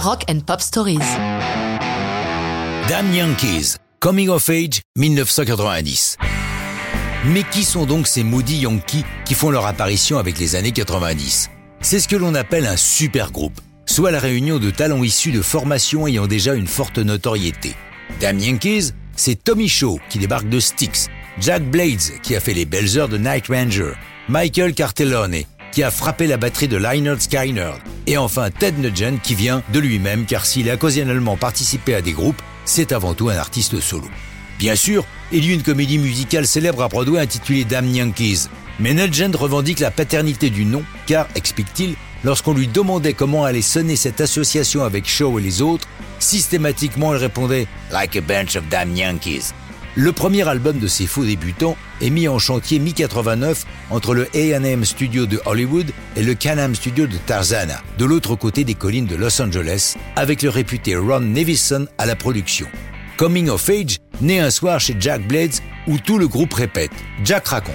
Rock and Pop Stories. Damn Yankees, Coming of Age 1990. Mais qui sont donc ces maudits Yankees qui font leur apparition avec les années 90 C'est ce que l'on appelle un super groupe, soit la réunion de talents issus de formations ayant déjà une forte notoriété. Damn Yankees, c'est Tommy Shaw qui débarque de Styx, Jack Blades qui a fait les belles heures de Night Ranger, Michael Cartellone qui a frappé la batterie de Lynyrd Skynyrd, et enfin Ted Nugent qui vient de lui-même car s'il a occasionnellement participé à des groupes, c'est avant tout un artiste solo. Bien sûr, il y a une comédie musicale célèbre à Broadway intitulée Damn Yankees, mais Nugent revendique la paternité du nom car, explique-t-il, lorsqu'on lui demandait comment allait sonner cette association avec Shaw et les autres, systématiquement il répondait Like a bunch of damn Yankees. Le premier album de ces faux débutants est mis en chantier mi-89 entre le A&M Studio de Hollywood et le Can-Am Studio de Tarzana, de l'autre côté des collines de Los Angeles, avec le réputé Ron Nevison à la production. Coming of Age naît un soir chez Jack Blades où tout le groupe répète. Jack raconte.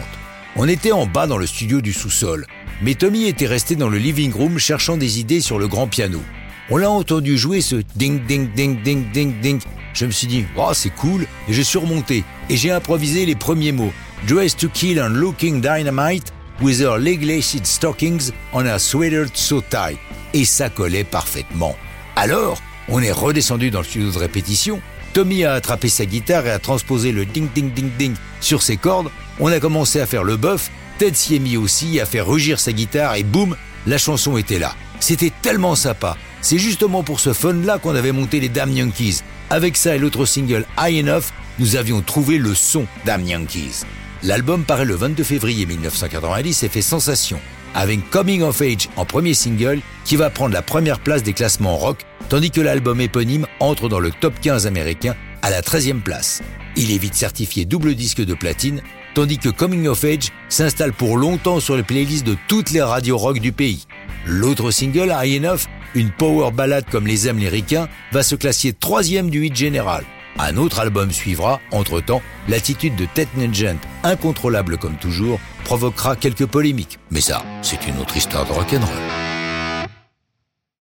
On était en bas dans le studio du sous-sol, mais Tommy était resté dans le living room cherchant des idées sur le grand piano. On l'a entendu jouer ce ding ding ding ding ding ding. Je me suis dit, oh, c'est cool, et j'ai surmonté, et j'ai improvisé les premiers mots. Dressed to kill and looking dynamite, with her leg-laced stockings on her sweater so tight. Et ça collait parfaitement. Alors, on est redescendu dans le studio de répétition. Tommy a attrapé sa guitare et a transposé le ding ding ding ding sur ses cordes. On a commencé à faire le bœuf. Ted s'y est mis aussi, a fait rugir sa guitare et boum, la chanson était là. C'était tellement sympa. C'est justement pour ce fun-là qu'on avait monté les Damn Yankees. Avec ça et l'autre single High Enough, nous avions trouvé le son Damn Yankees. L'album paraît le 22 février 1990 et fait sensation, avec Coming of Age en premier single qui va prendre la première place des classements rock, tandis que l'album éponyme entre dans le top 15 américain à la 13e place. Il est vite certifié double disque de platine, tandis que Coming of Age s'installe pour longtemps sur les playlists de toutes les radios rock du pays. L'autre single, High Enough, une power ballade comme les aiment les ricains, va se classer troisième du hit général. Un autre album suivra, entre-temps, l'attitude de Ted Nugent, incontrôlable comme toujours, provoquera quelques polémiques. Mais ça, c'est une autre histoire de rock'n'roll.